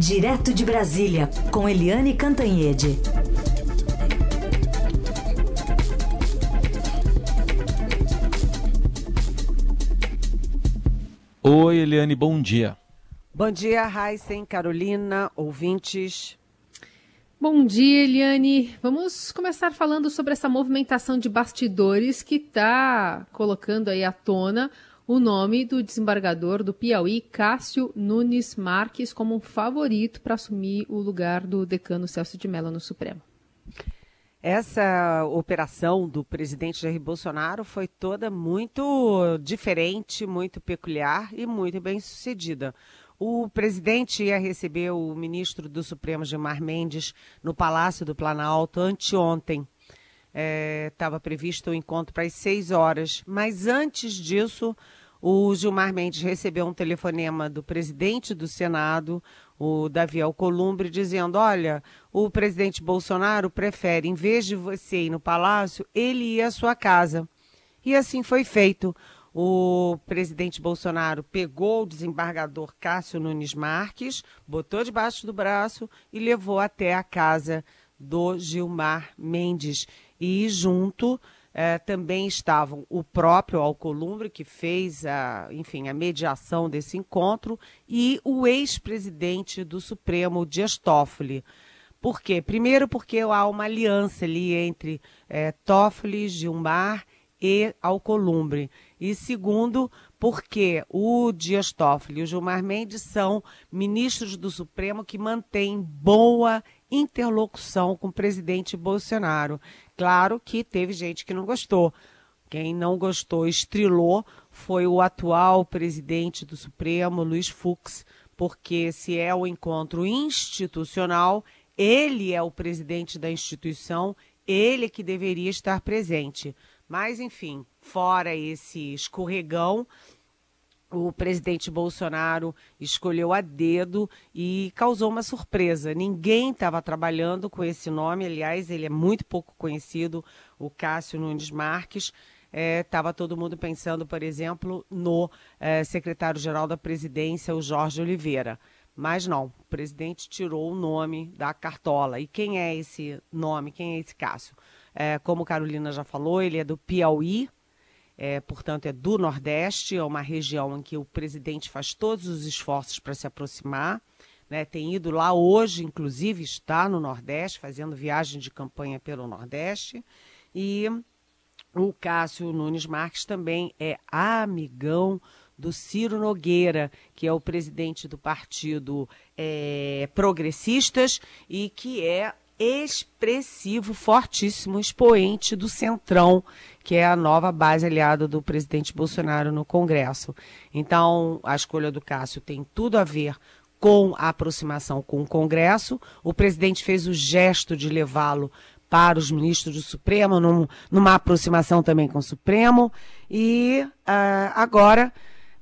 Direto de Brasília, com Eliane Cantanhede. Oi, Eliane, bom dia. Bom dia, Heisen, Carolina, ouvintes. Bom dia, Eliane. Vamos começar falando sobre essa movimentação de bastidores que está colocando aí à tona o nome do desembargador do Piauí, Cássio Nunes Marques, como um favorito para assumir o lugar do decano Celso de Mello no Supremo. Essa operação do presidente Jair Bolsonaro foi toda muito diferente, muito peculiar e muito bem sucedida. O presidente ia receber o ministro do Supremo, Gilmar Mendes, no Palácio do Planalto anteontem. Estava é, previsto o encontro para as seis horas, mas antes disso, o Gilmar Mendes recebeu um telefonema do presidente do Senado, o Davi Alcolumbre, dizendo: Olha, o presidente Bolsonaro prefere, em vez de você ir no palácio, ele ir à sua casa. E assim foi feito. O presidente Bolsonaro pegou o desembargador Cássio Nunes Marques, botou debaixo do braço e levou até a casa do Gilmar Mendes. E junto é, também estavam o próprio Alcolumbre, que fez a, enfim, a mediação desse encontro, e o ex-presidente do Supremo, Dias Toffoli. Por quê? Primeiro, porque há uma aliança ali entre é, Toffoli, Gilmar e Alcolumbre. E segundo, porque o Dias Toffoli e o Gilmar Mendes são ministros do Supremo que mantêm boa interlocução com o presidente Bolsonaro. Claro que teve gente que não gostou. Quem não gostou, estrilou, foi o atual presidente do Supremo, Luiz Fux, porque se é o encontro institucional, ele é o presidente da instituição, ele que deveria estar presente. Mas, enfim, fora esse escorregão, o presidente Bolsonaro escolheu a dedo e causou uma surpresa. Ninguém estava trabalhando com esse nome, aliás, ele é muito pouco conhecido, o Cássio Nunes Marques. Estava é, todo mundo pensando, por exemplo, no é, secretário-geral da presidência, o Jorge Oliveira. Mas não, o presidente tirou o nome da cartola. E quem é esse nome? Quem é esse Cássio? É, como Carolina já falou, ele é do Piauí, é, portanto, é do Nordeste, é uma região em que o presidente faz todos os esforços para se aproximar. Né? Tem ido lá hoje, inclusive, está no Nordeste, fazendo viagem de campanha pelo Nordeste. E o Cássio Nunes Marques também é amigão do Ciro Nogueira, que é o presidente do partido é, Progressistas e que é expressivo, fortíssimo expoente do Centrão, que é a nova base aliada do presidente Bolsonaro no Congresso. Então, a escolha do Cássio tem tudo a ver com a aproximação com o Congresso. O presidente fez o gesto de levá-lo para os ministros do Supremo, num, numa aproximação também com o Supremo. E uh, agora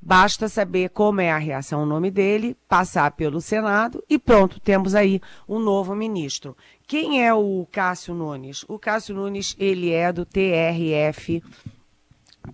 Basta saber como é a reação ao nome dele, passar pelo Senado e pronto, temos aí um novo ministro. Quem é o Cássio Nunes? O Cássio Nunes, ele é do TRF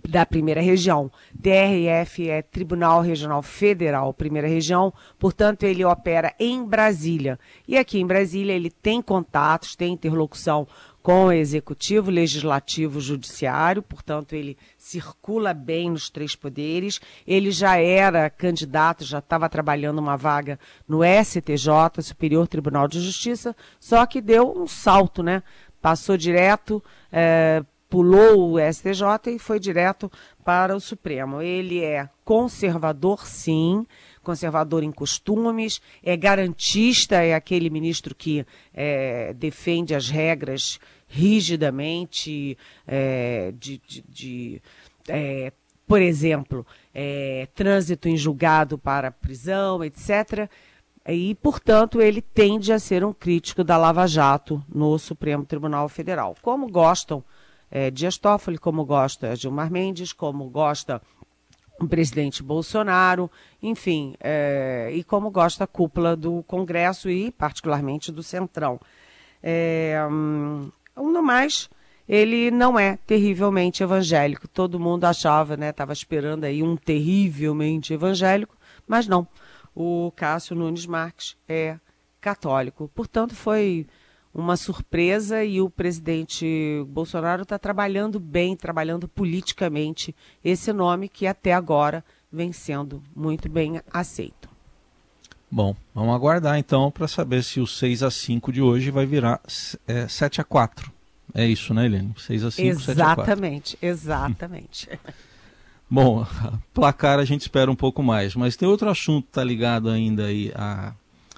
da primeira região. TRF é Tribunal Regional Federal, primeira região, portanto, ele opera em Brasília. E aqui em Brasília ele tem contatos, tem interlocução com executivo, legislativo, judiciário, portanto, ele circula bem nos três poderes. Ele já era candidato, já estava trabalhando uma vaga no STJ, Superior Tribunal de Justiça, só que deu um salto, né? Passou direto, é, pulou o STJ e foi direto para o Supremo. Ele é conservador, sim, conservador em costumes, é garantista, é aquele ministro que é, defende as regras rigidamente, é, de, de, de é, por exemplo, é, trânsito em julgado para prisão, etc. E, portanto, ele tende a ser um crítico da Lava Jato no Supremo Tribunal Federal. Como gostam é, Dias Toffoli, como gosta Gilmar Mendes, como gosta o presidente Bolsonaro, enfim, é, e como gosta a cúpula do Congresso e, particularmente, do Centrão. É, hum, no mais, ele não é terrivelmente evangélico. Todo mundo achava, né, estava esperando aí um terrivelmente evangélico, mas não. o Cássio Nunes Marques é católico. Portanto, foi uma surpresa e o presidente Bolsonaro está trabalhando bem, trabalhando politicamente esse nome que até agora vem sendo muito bem aceito. Bom, vamos aguardar então para saber se o 6 a 5 de hoje vai virar é, 7 a 4. É isso, né, Helene? 6 a 5, exatamente, 7 a 4. Exatamente, exatamente. Bom, placar a gente espera um pouco mais, mas tem outro assunto que está ligado ainda aí a,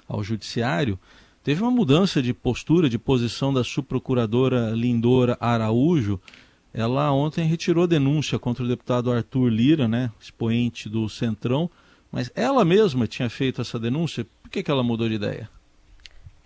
ao judiciário. Teve uma mudança de postura, de posição da subprocuradora Lindora Araújo. Ela ontem retirou denúncia contra o deputado Arthur Lira, né, expoente do Centrão, mas ela mesma tinha feito essa denúncia. Por que, que ela mudou de ideia?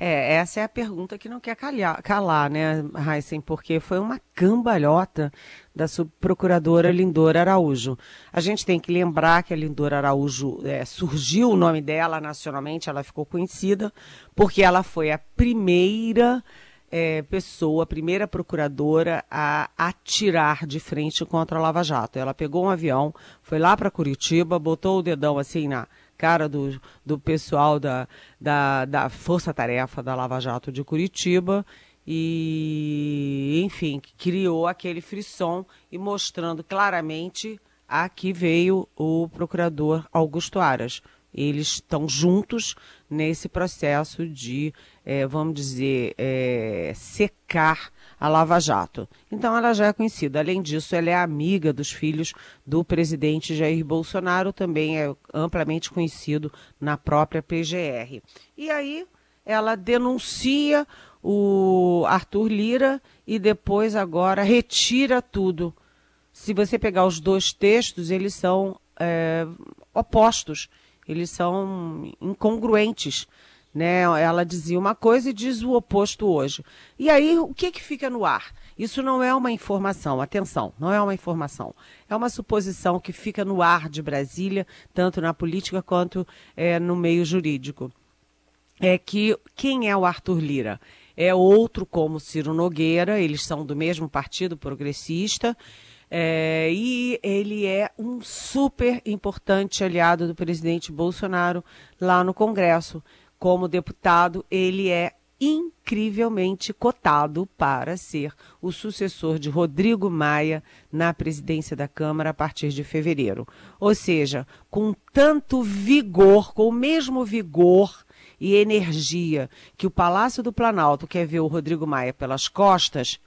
É, essa é a pergunta que não quer calhar, calar, né, Heisen? Porque foi uma cambalhota da subprocuradora Lindora Araújo. A gente tem que lembrar que a Lindora Araújo é, surgiu o nome dela nacionalmente, ela ficou conhecida porque ela foi a primeira é, pessoa, a primeira procuradora a atirar de frente contra a Lava Jato. Ela pegou um avião, foi lá para Curitiba, botou o dedão assim na cara do, do pessoal da, da, da Força Tarefa da Lava Jato de Curitiba e, enfim, criou aquele frisson e mostrando claramente a que veio o procurador Augusto Aras. Eles estão juntos nesse processo de, é, vamos dizer, é, secar a Lava Jato. Então ela já é conhecida. Além disso, ela é amiga dos filhos do presidente Jair Bolsonaro, também é amplamente conhecido na própria PGR. E aí ela denuncia o Arthur Lira e depois agora retira tudo. Se você pegar os dois textos, eles são é, opostos, eles são incongruentes né? Ela dizia uma coisa e diz o oposto hoje. E aí, o que, que fica no ar? Isso não é uma informação, atenção, não é uma informação. É uma suposição que fica no ar de Brasília, tanto na política quanto é, no meio jurídico. É que quem é o Arthur Lira? É outro como Ciro Nogueira, eles são do mesmo partido progressista. É, e ele é um super importante aliado do presidente Bolsonaro lá no Congresso como deputado, ele é incrivelmente cotado para ser o sucessor de Rodrigo Maia na presidência da Câmara a partir de fevereiro. Ou seja, com tanto vigor, com o mesmo vigor e energia que o Palácio do Planalto quer ver o Rodrigo Maia pelas costas,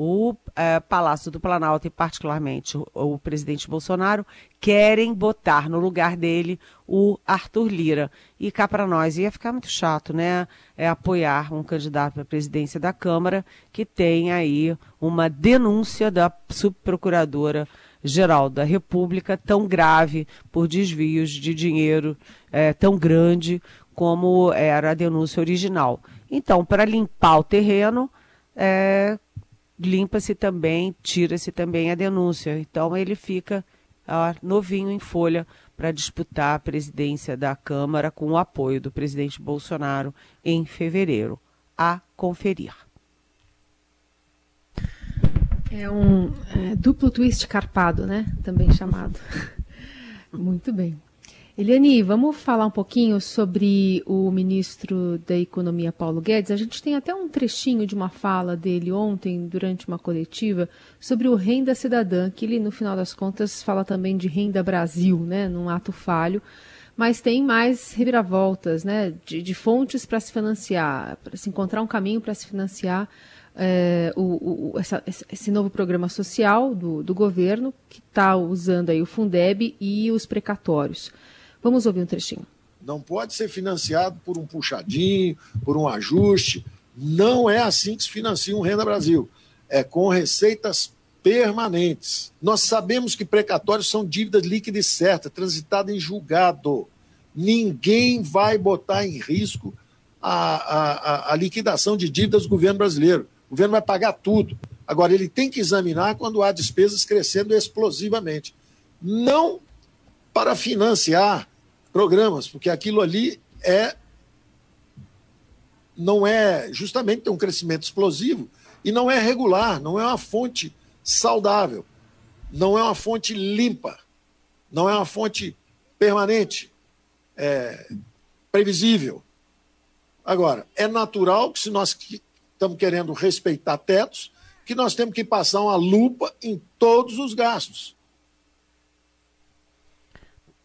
o é, Palácio do Planalto e particularmente o, o, presidente Bolsonaro querem botar no lugar dele o Arthur Lira. E cá para nós ia ficar muito chato, né? É apoiar um candidato para a presidência da Câmara que tem aí uma denúncia da subprocuradora geral da República tão grave por desvios de dinheiro é, tão grande como era a denúncia original. Então, para limpar o terreno, é, limpa-se também, tira-se também a denúncia. Então ele fica novinho em folha para disputar a presidência da Câmara com o apoio do presidente Bolsonaro em fevereiro. A conferir. É um é, duplo twist carpado, né? Também chamado. Muito bem. Eliane, vamos falar um pouquinho sobre o ministro da Economia, Paulo Guedes. A gente tem até um trechinho de uma fala dele ontem, durante uma coletiva, sobre o Renda Cidadã, que ele, no final das contas, fala também de Renda Brasil, né, num ato falho. Mas tem mais reviravoltas, né, de, de fontes para se financiar, para se encontrar um caminho para se financiar é, o, o, essa, esse novo programa social do, do governo, que está usando aí o Fundeb e os precatórios. Vamos ouvir um trechinho. Não pode ser financiado por um puxadinho, por um ajuste. Não é assim que se financia um Renda Brasil. É com receitas permanentes. Nós sabemos que precatórios são dívidas líquidas certas, transitadas em julgado. Ninguém vai botar em risco a, a, a, liquidação de dívidas do governo brasileiro. O governo vai pagar tudo. Agora, ele tem que examinar quando há despesas crescendo explosivamente. Não para financiar programas, porque aquilo ali é não é justamente tem um crescimento explosivo e não é regular, não é uma fonte saudável, não é uma fonte limpa, não é uma fonte permanente. É, previsível. Agora, é natural que se nós estamos querendo respeitar tetos, que nós temos que passar uma lupa em todos os gastos.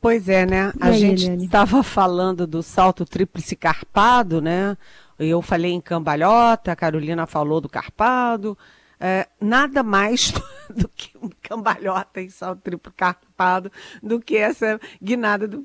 Pois é, né? A aí, gente estava falando do salto tríplice carpado, né? Eu falei em cambalhota, a Carolina falou do carpado. É, nada mais do que um cambalhota em salto triplo carpado do que essa guinada do,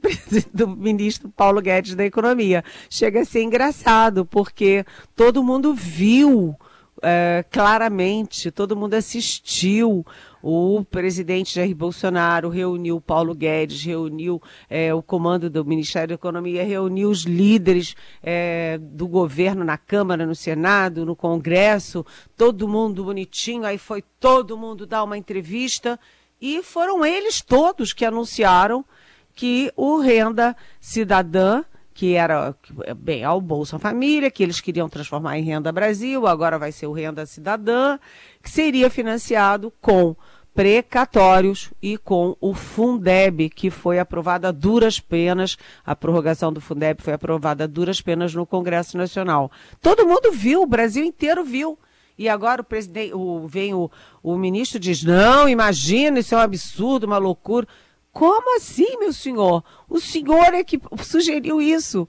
do ministro Paulo Guedes da Economia. Chega a ser engraçado, porque todo mundo viu é, claramente, todo mundo assistiu. O presidente Jair Bolsonaro reuniu Paulo Guedes, reuniu é, o comando do Ministério da Economia, reuniu os líderes é, do governo na Câmara, no Senado, no Congresso, todo mundo bonitinho. Aí foi todo mundo dar uma entrevista e foram eles todos que anunciaram que o Renda Cidadã que era, bem, ao Bolsa Família, que eles queriam transformar em Renda Brasil, agora vai ser o Renda Cidadã, que seria financiado com precatórios e com o Fundeb, que foi aprovada a duras penas, a prorrogação do Fundeb foi aprovada a duras penas no Congresso Nacional. Todo mundo viu, o Brasil inteiro viu. E agora o presidente, o, vem o, o ministro diz, não, imagina, isso é um absurdo, uma loucura. Como assim, meu senhor? O senhor é que sugeriu isso.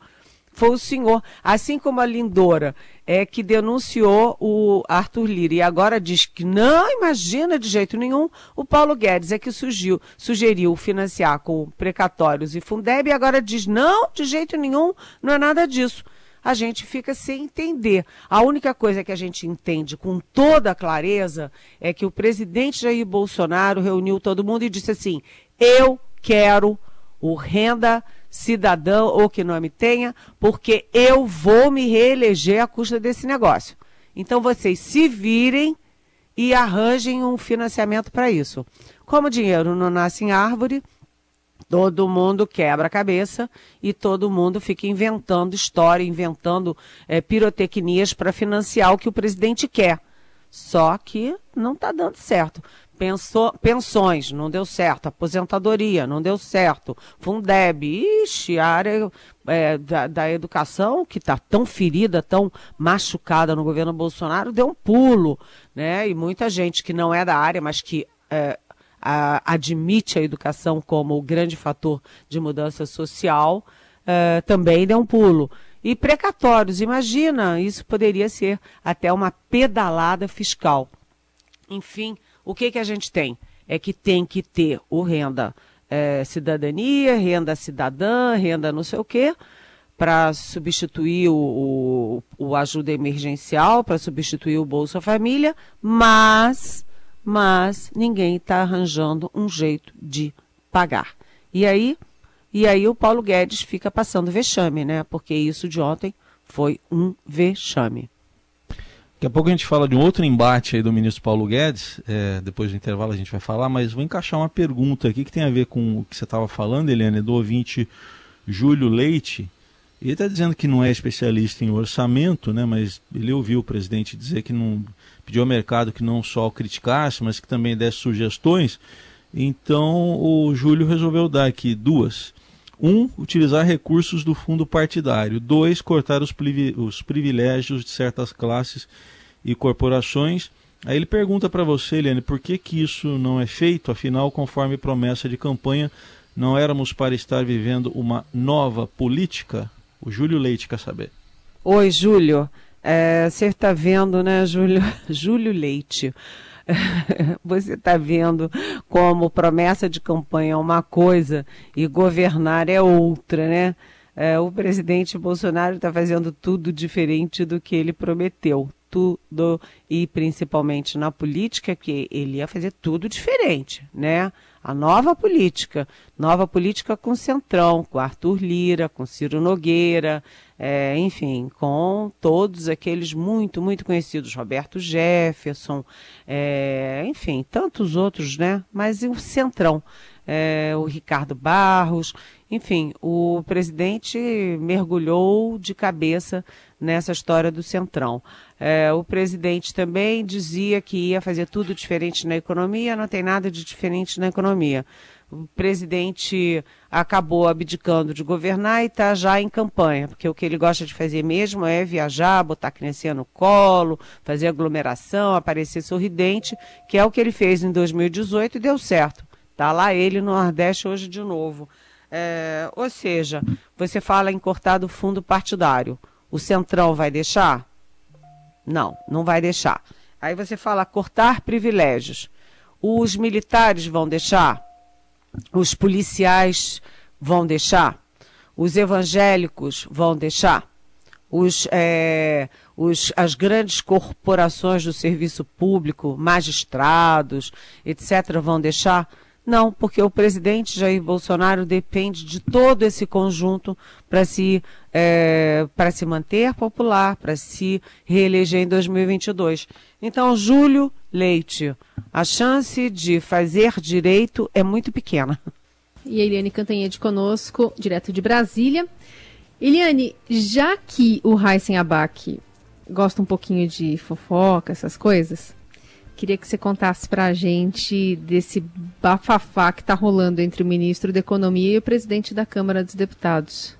Foi o senhor. Assim como a Lindora é que denunciou o Arthur Lira e agora diz que não imagina de jeito nenhum, o Paulo Guedes é que surgiu, sugeriu financiar com precatórios e Fundeb e agora diz não, de jeito nenhum, não é nada disso a gente fica sem entender. A única coisa que a gente entende com toda clareza é que o presidente Jair Bolsonaro reuniu todo mundo e disse assim: eu quero o renda cidadão ou que nome tenha, porque eu vou me reeleger à custa desse negócio. Então vocês se virem e arranjem um financiamento para isso. Como o dinheiro não nasce em árvore, todo mundo quebra a cabeça e todo mundo fica inventando história, inventando é, pirotecnias para financiar o que o presidente quer. Só que não está dando certo. Pensou, pensões, não deu certo. Aposentadoria, não deu certo. Fundeb, ixi, a área é, da, da, educação, que está tão ferida, tão machucada no governo Bolsonaro, deu um pulo. Né? E muita gente que não é da área, mas que é, a, admite a educação como o grande fator de mudança social, é, também deu um pulo. E precatórios, imagina, isso poderia ser até uma pedalada fiscal. Enfim, o que, que a gente tem? É que tem que ter o renda é, cidadania, renda cidadã, renda não sei o quê, para substituir o, o, o, ajuda emergencial, para substituir o Bolsa Família, mas, mas ninguém está arranjando um jeito de pagar. E aí, e aí o Paulo Guedes fica passando vexame, né? Porque isso de ontem foi um vexame. Daqui a pouco a gente fala de um outro embate aí do ministro Paulo Guedes, é, depois do intervalo a gente vai falar, mas vou encaixar uma pergunta aqui que tem a ver com o que você estava falando, Eliane, do ouvinte Júlio Leite. Ele está dizendo que não é especialista em orçamento, né, mas ele ouviu o presidente dizer que não pediu ao mercado que não só criticasse, mas que também desse sugestões. Então o Júlio resolveu dar aqui duas. Um, utilizar recursos do fundo partidário. Dois, cortar os, os privilégios de certas classes e corporações. Aí ele pergunta para você, Eliane, por que, que isso não é feito? Afinal, conforme promessa de campanha, não éramos para estar vivendo uma nova política? O Júlio Leite quer saber. Oi, Júlio. É, você está vendo, né, Júlio? Júlio Leite. você está vendo como promessa de campanha é uma coisa e governar é outra, né? É, o presidente Bolsonaro está fazendo tudo diferente do que ele prometeu. Tudo, e principalmente na política, que ele ia fazer tudo diferente, né? A nova política, nova política com Centrão, com Arthur Lira, com Ciro Nogueira, é, enfim, com todos aqueles muito, muito conhecidos, Roberto Jefferson, é, enfim, tantos outros, né? Mas o Centrão, é, o Ricardo Barros, enfim, o presidente mergulhou de cabeça nessa história do Centrão. É, o presidente também dizia que ia fazer tudo diferente na economia, não tem nada de diferente na economia. O presidente acabou abdicando de governar e está já em campanha, porque o que ele gosta de fazer mesmo é viajar, botar a criancinha no colo, fazer aglomeração, aparecer sorridente, que é o que ele fez em 2018 e deu certo. Está lá ele no Nordeste hoje de novo. É, ou seja, você fala em cortar do fundo partidário. O Centrão vai deixar? Não, não vai deixar. Aí você fala cortar privilégios. Os militares vão deixar? Os policiais vão deixar? Os evangélicos vão deixar? Os, é, os, as grandes corporações do serviço público, magistrados, etc., vão deixar? Não, porque o presidente Jair Bolsonaro depende de todo esse conjunto para se, é, se manter popular, para se reeleger em 2022. Então, Júlio Leite, a chance de fazer direito é muito pequena. E a Eliane Cantanhede conosco, direto de Brasília. Eliane, já que o Heisen gosta um pouquinho de fofoca, essas coisas, Queria que você contasse para a gente desse bafafá que está rolando entre o ministro da Economia e o presidente da Câmara dos Deputados.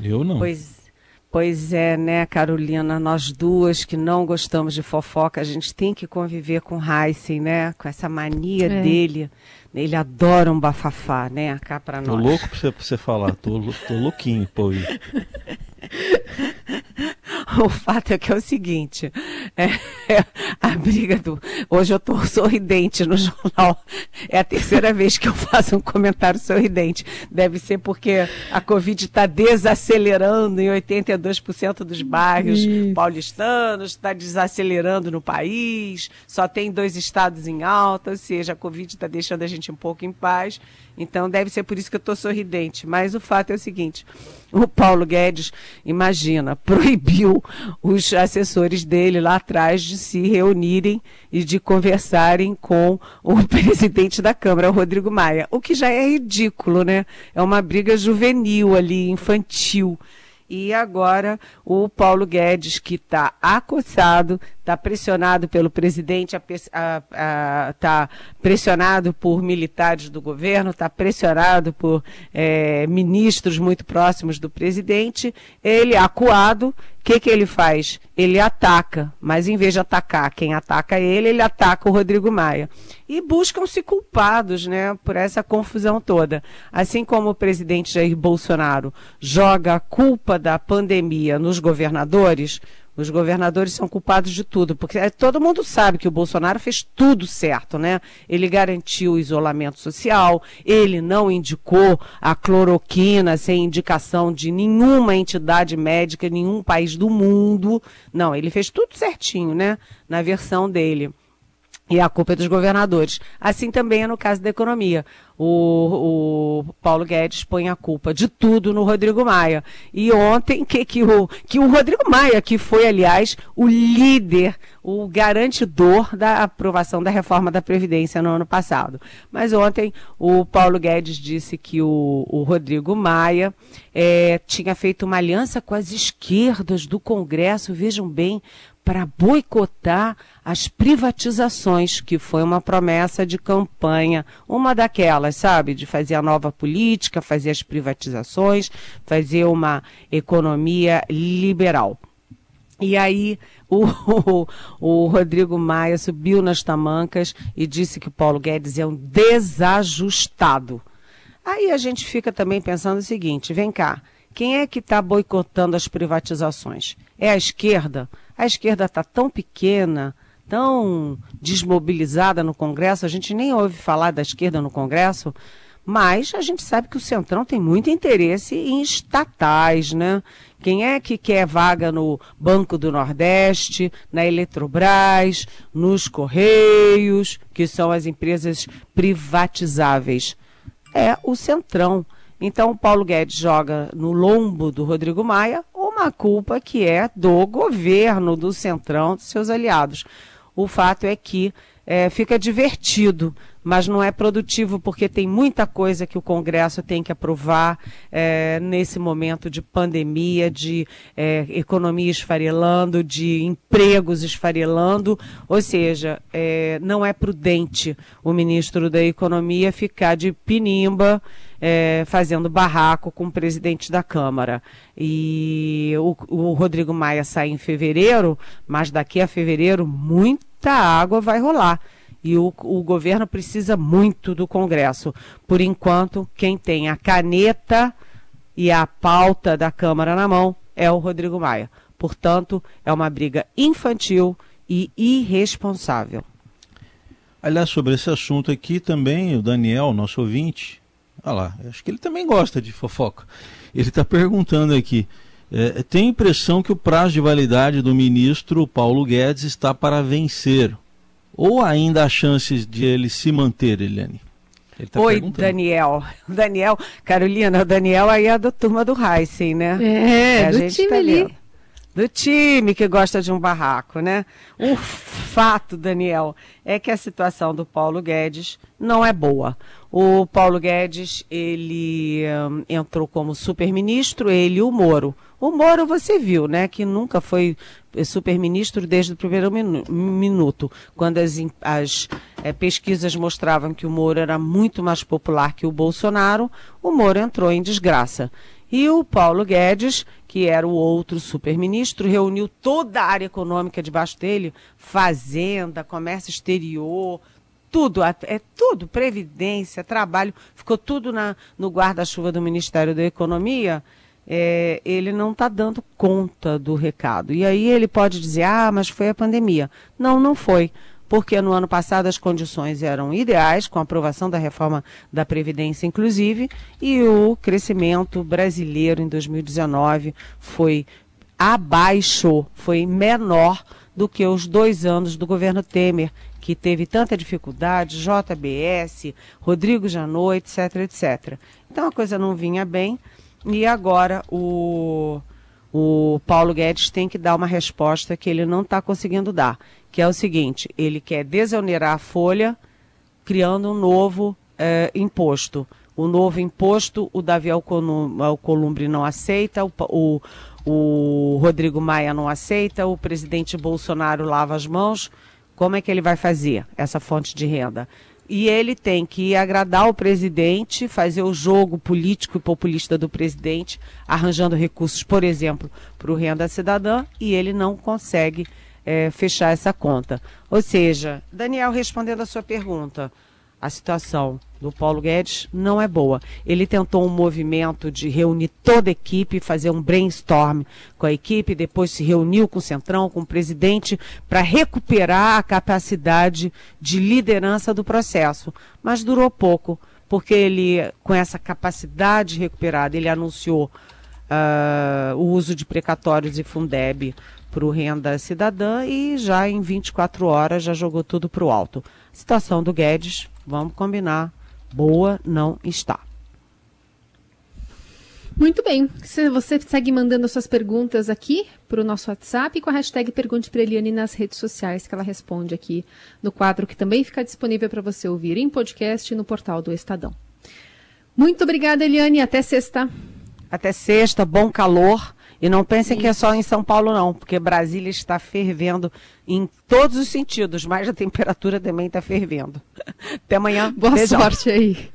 Eu não. Pois, pois é, né, Carolina? Nós duas que não gostamos de fofoca, a gente tem que conviver com Heisen, né? Com essa mania é. dele. Ele adora um bafafá, né? Cá para nós. Tô louco pra você, pra você falar. Tô, tô louquinho, pô. o fato é que é o seguinte, é, é, a briga do. Hoje eu estou sorridente no jornal. É a terceira vez que eu faço um comentário sorridente. Deve ser porque a Covid está desacelerando em 82% dos bairros Isso. paulistanos, está desacelerando no país, só tem dois estados em alta, ou seja, a Covid está deixando a gente um pouco em paz. Então deve ser por isso que eu estou sorridente. Mas o fato é o seguinte: o Paulo Guedes, imagina, proibiu os assessores dele lá atrás de se reunirem e de conversarem com o presidente da Câmara, o Rodrigo Maia. O que já é ridículo, né? É uma briga juvenil ali, infantil. E agora o Paulo Guedes, que está acossado, está pressionado pelo presidente, está pressionado por militares do governo, está pressionado por é, ministros muito próximos do presidente. Ele, acuado, o que, que ele faz? Ele ataca, mas em vez de atacar quem ataca ele, ele ataca o Rodrigo Maia. E buscam-se culpados né, por essa confusão toda. Assim como o presidente Jair Bolsonaro joga a culpa da pandemia nos governadores, os governadores são culpados de tudo, porque é, todo mundo sabe que o Bolsonaro fez tudo certo, né? Ele garantiu o isolamento social, ele não indicou a cloroquina sem indicação de nenhuma entidade médica, nenhum país do mundo. Não, ele fez tudo certinho, né? Na versão dele. E a culpa é dos governadores. Assim também é no caso da economia. O, o Paulo Guedes põe a culpa de tudo no Rodrigo Maia. E ontem, que, que, o, que o Rodrigo Maia, que foi, aliás, o líder, o garantidor da aprovação da reforma da Previdência no ano passado. Mas ontem o Paulo Guedes disse que o, o Rodrigo Maia é, tinha feito uma aliança com as esquerdas do Congresso, vejam bem, para boicotar as privatizações, que foi uma promessa de campanha, uma daquelas, sabe, de fazer a nova política, fazer as privatizações, fazer uma economia liberal. E aí o, o, Rodrigo Maia subiu nas tamancas e disse que o Paulo Guedes é um desajustado. Aí a gente fica também pensando o seguinte: vem cá, quem é que está boicotando as privatizações? É a esquerda? A esquerda está tão pequena, tão desmobilizada no Congresso, a gente nem ouve falar da esquerda no Congresso, mas a gente sabe que o Centrão tem muito interesse em estatais, né? Quem é que quer vaga no Banco do Nordeste, na Eletrobras, nos Correios, que são as empresas privatizáveis? É o Centrão. Então, o Paulo Guedes joga no lombo do Rodrigo Maia uma culpa que é do governo, do Centrão, dos seus aliados. O fato é que é, fica divertido, mas não é produtivo porque tem muita coisa que o Congresso tem que aprovar é, nesse momento de pandemia, de é, economia esfarelando, de empregos esfarelando, ou seja, é, não é prudente o ministro da Economia ficar de pinimba é, fazendo barraco com o presidente da Câmara. E o, o Rodrigo Maia sai em fevereiro, mas daqui a fevereiro muita água vai rolar e o, o, governo precisa muito do Congresso. Por enquanto, quem tem a caneta e a pauta da Câmara na mão é o Rodrigo Maia. Portanto, é uma briga infantil e irresponsável. Aliás, sobre esse assunto aqui também, o Daniel, nosso ouvinte, olha lá, acho que ele também gosta de fofoca. Ele está perguntando aqui. É, tem a impressão que o prazo de validade do ministro Paulo Guedes está para vencer. Ou ainda há chances de ele se manter, Eliane? Tá Oi, Daniel. Daniel, Carolina, o Daniel aí é da turma do Heisen, né? É, é do time tá ali. Do time que gosta de um barraco, né? O fato, Daniel, é que a situação do Paulo Guedes não é boa. O Paulo Guedes, ele um, entrou como super-ministro, ele e o Moro. O Moro você viu, né, que nunca foi super-ministro desde o primeiro minu minuto, quando as, as é, pesquisas mostravam que o Moro era muito mais popular que o Bolsonaro, o Moro entrou em desgraça. E o Paulo Guedes, que era o outro super-ministro, reuniu toda a área econômica debaixo dele, fazenda, comércio exterior, tudo, é tudo, previdência, trabalho, ficou tudo na, no guarda-chuva do Ministério da Economia, é, ele não está dando conta do recado. E aí ele pode dizer, ah, mas foi a pandemia. Não, não foi. Porque no ano passado as condições eram ideais, com a aprovação da reforma da Previdência, inclusive, e o crescimento brasileiro em 2019 foi abaixo, foi menor do que os dois anos do governo Temer, que teve tanta dificuldade, JBS, Rodrigo Janot, etc, etc. Então a coisa não vinha bem e agora o, o Paulo Guedes tem que dar uma resposta que ele não está conseguindo dar, que é o seguinte, ele quer desonerar a folha criando um novo é, imposto. O novo imposto, o Davi Alcolumbre não aceita, o, o, o Rodrigo Maia não aceita, o presidente Bolsonaro lava as mãos, como é que ele vai fazer essa fonte de renda? E ele tem que agradar o presidente, fazer o jogo político e populista do presidente, arranjando recursos, por exemplo, para o Renda Cidadã, e ele não consegue é, fechar essa conta. Ou seja, Daniel, respondendo a sua pergunta, a situação do Paulo Guedes não é boa. Ele tentou um movimento de reunir toda a equipe, fazer um brainstorm com a equipe, depois se reuniu com o Centrão, com o presidente, para recuperar a capacidade de liderança do processo. Mas durou pouco, porque ele, com essa capacidade recuperada, ele anunciou uh, o uso de precatórios e Fundeb para o Renda Cidadã e já em 24 horas já jogou tudo para o alto. Situação do Guedes, vamos combinar, boa não está. Muito bem. Você segue mandando suas perguntas aqui para o nosso WhatsApp com a hashtag Pergunte para Eliane nas redes sociais, que ela responde aqui no quadro que também fica disponível para você ouvir em podcast e no portal do Estadão. Muito obrigada, Eliane. Até sexta. Até sexta, bom calor. E não pensem que é só em São Paulo, não, porque Brasília está fervendo em todos os sentidos, mas a temperatura também está fervendo. Até amanhã. Boa Beijão. sorte aí.